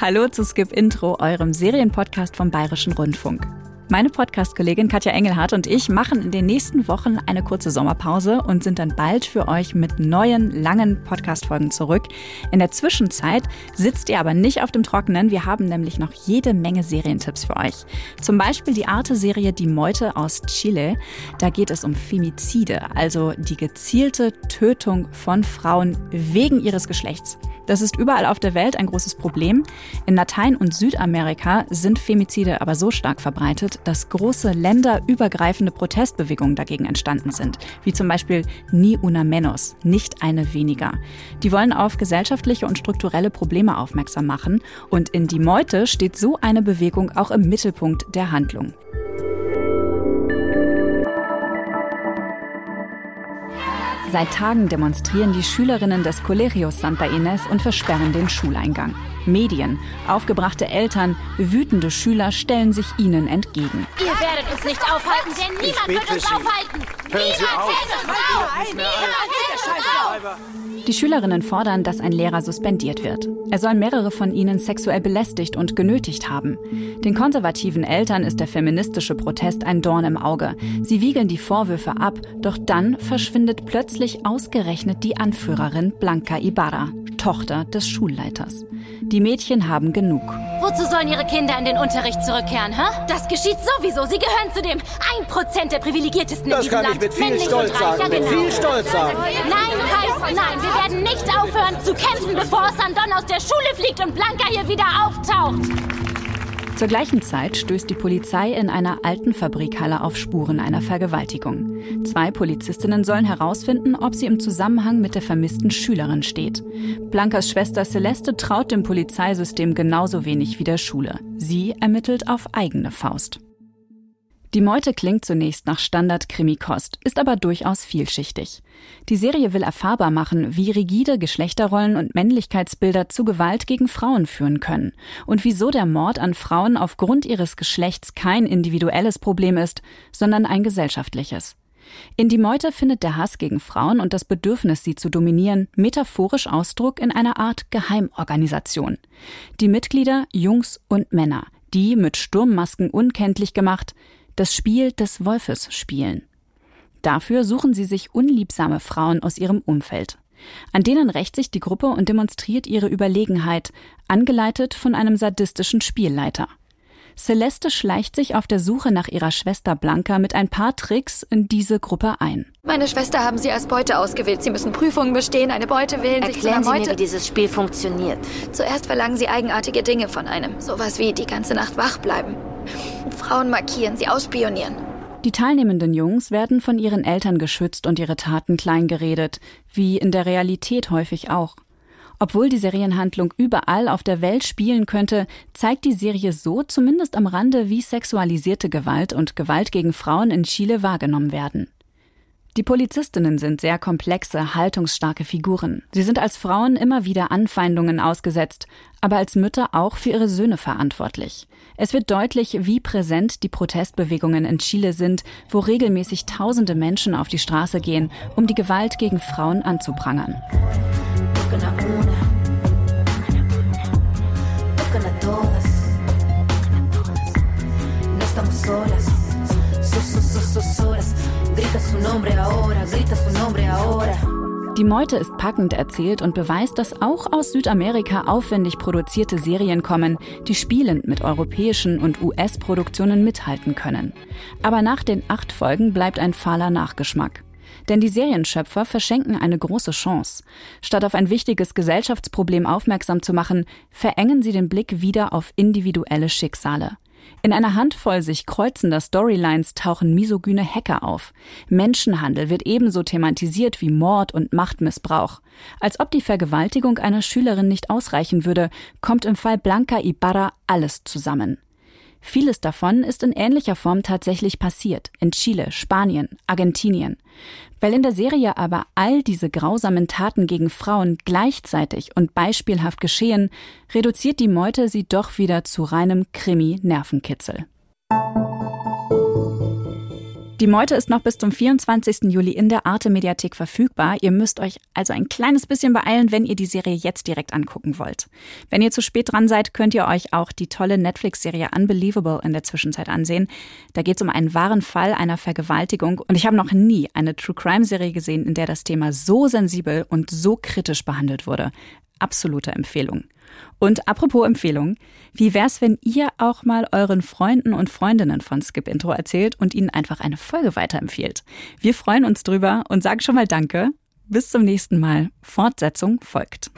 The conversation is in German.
Hallo zu Skip Intro, eurem Serienpodcast vom Bayerischen Rundfunk. Meine Podcast-Kollegin Katja Engelhardt und ich machen in den nächsten Wochen eine kurze Sommerpause und sind dann bald für euch mit neuen, langen Podcast-Folgen zurück. In der Zwischenzeit sitzt ihr aber nicht auf dem Trockenen. Wir haben nämlich noch jede Menge Serientipps für euch. Zum Beispiel die Arte-Serie Die Meute aus Chile. Da geht es um Femizide, also die gezielte Tötung von Frauen wegen ihres Geschlechts. Das ist überall auf der Welt ein großes Problem. In Latein- und Südamerika sind Femizide aber so stark verbreitet, dass große länderübergreifende Protestbewegungen dagegen entstanden sind, wie zum Beispiel Ni una menos, nicht eine weniger. Die wollen auf gesellschaftliche und strukturelle Probleme aufmerksam machen und in Die Meute steht so eine Bewegung auch im Mittelpunkt der Handlung. Seit Tagen demonstrieren die Schülerinnen des Colegios Santa Ines und versperren den Schuleingang. Medien, aufgebrachte Eltern, wütende Schüler stellen sich ihnen entgegen. Ihr werdet uns nicht aufhalten, denn niemand wird uns aufhalten. Hören Sie auf. Die Schülerinnen fordern, dass ein Lehrer suspendiert wird. Er soll mehrere von ihnen sexuell belästigt und genötigt haben. Den konservativen Eltern ist der feministische Protest ein Dorn im Auge. Sie wiegeln die Vorwürfe ab, doch dann verschwindet plötzlich ausgerechnet die Anführerin Blanca Ibarra, Tochter des Schulleiters. Die Mädchen haben genug. Wozu sollen ihre Kinder in den Unterricht zurückkehren, hä? Das geschieht sowieso. Sie gehören zu dem 1% der privilegiertesten in Das diesem kann ich Land. mit viel Männlich Stolz sagen, ja, mit genau. viel Stolz sagen. Nein heißt nein. Wir werden nicht aufhören zu kämpfen, bevor Sandon aus der Schule fliegt und Blanca hier wieder auftaucht. Zur gleichen Zeit stößt die Polizei in einer alten Fabrikhalle auf Spuren einer Vergewaltigung. Zwei Polizistinnen sollen herausfinden, ob sie im Zusammenhang mit der vermissten Schülerin steht. Blancas Schwester Celeste traut dem Polizeisystem genauso wenig wie der Schule. Sie ermittelt auf eigene Faust. Die Meute klingt zunächst nach Standard-Krimi-Kost, ist aber durchaus vielschichtig. Die Serie will erfahrbar machen, wie rigide Geschlechterrollen und Männlichkeitsbilder zu Gewalt gegen Frauen führen können und wieso der Mord an Frauen aufgrund ihres Geschlechts kein individuelles Problem ist, sondern ein gesellschaftliches. In Die Meute findet der Hass gegen Frauen und das Bedürfnis, sie zu dominieren, metaphorisch Ausdruck in einer Art Geheimorganisation. Die Mitglieder Jungs und Männer, die mit Sturmmasken unkenntlich gemacht, das Spiel des Wolfes spielen. Dafür suchen sie sich unliebsame Frauen aus ihrem Umfeld. An denen rächt sich die Gruppe und demonstriert ihre Überlegenheit, angeleitet von einem sadistischen Spielleiter. Celeste schleicht sich auf der Suche nach ihrer Schwester Blanca mit ein paar Tricks in diese Gruppe ein. Meine Schwester haben Sie als Beute ausgewählt. Sie müssen Prüfungen bestehen, eine Beute wählen, sich zu Erklären einer Sie mir, wie dieses Spiel funktioniert. Zuerst verlangen Sie eigenartige Dinge von einem. Sowas wie die ganze Nacht wach bleiben. Frauen markieren, sie ausspionieren. Die teilnehmenden Jungs werden von ihren Eltern geschützt und ihre Taten kleingeredet, wie in der Realität häufig auch. Obwohl die Serienhandlung überall auf der Welt spielen könnte, zeigt die Serie so zumindest am Rande, wie sexualisierte Gewalt und Gewalt gegen Frauen in Chile wahrgenommen werden. Die Polizistinnen sind sehr komplexe, haltungsstarke Figuren. Sie sind als Frauen immer wieder Anfeindungen ausgesetzt, aber als Mütter auch für ihre Söhne verantwortlich. Es wird deutlich, wie präsent die Protestbewegungen in Chile sind, wo regelmäßig tausende Menschen auf die Straße gehen, um die Gewalt gegen Frauen anzuprangern. Die Meute ist packend erzählt und beweist, dass auch aus Südamerika aufwendig produzierte Serien kommen, die spielend mit europäischen und US-Produktionen mithalten können. Aber nach den acht Folgen bleibt ein fahler Nachgeschmack. Denn die Serienschöpfer verschenken eine große Chance. Statt auf ein wichtiges Gesellschaftsproblem aufmerksam zu machen, verengen sie den Blick wieder auf individuelle Schicksale. In einer Handvoll sich kreuzender Storylines tauchen misogyne Hacker auf. Menschenhandel wird ebenso thematisiert wie Mord und Machtmissbrauch. Als ob die Vergewaltigung einer Schülerin nicht ausreichen würde, kommt im Fall Blanca Ibarra alles zusammen. Vieles davon ist in ähnlicher Form tatsächlich passiert, in Chile, Spanien, Argentinien. Weil in der Serie aber all diese grausamen Taten gegen Frauen gleichzeitig und beispielhaft geschehen, reduziert die Meute sie doch wieder zu reinem Krimi-Nervenkitzel. Die Meute ist noch bis zum 24. Juli in der Arte Mediathek verfügbar. Ihr müsst euch also ein kleines bisschen beeilen, wenn ihr die Serie jetzt direkt angucken wollt. Wenn ihr zu spät dran seid, könnt ihr euch auch die tolle Netflix-Serie Unbelievable in der Zwischenzeit ansehen. Da geht es um einen wahren Fall einer Vergewaltigung und ich habe noch nie eine True Crime-Serie gesehen, in der das Thema so sensibel und so kritisch behandelt wurde. Absolute Empfehlung. Und apropos Empfehlung, wie wär's, wenn ihr auch mal euren Freunden und Freundinnen von Skip Intro erzählt und ihnen einfach eine Folge weiterempfiehlt? Wir freuen uns drüber und sagen schon mal Danke. Bis zum nächsten Mal. Fortsetzung folgt.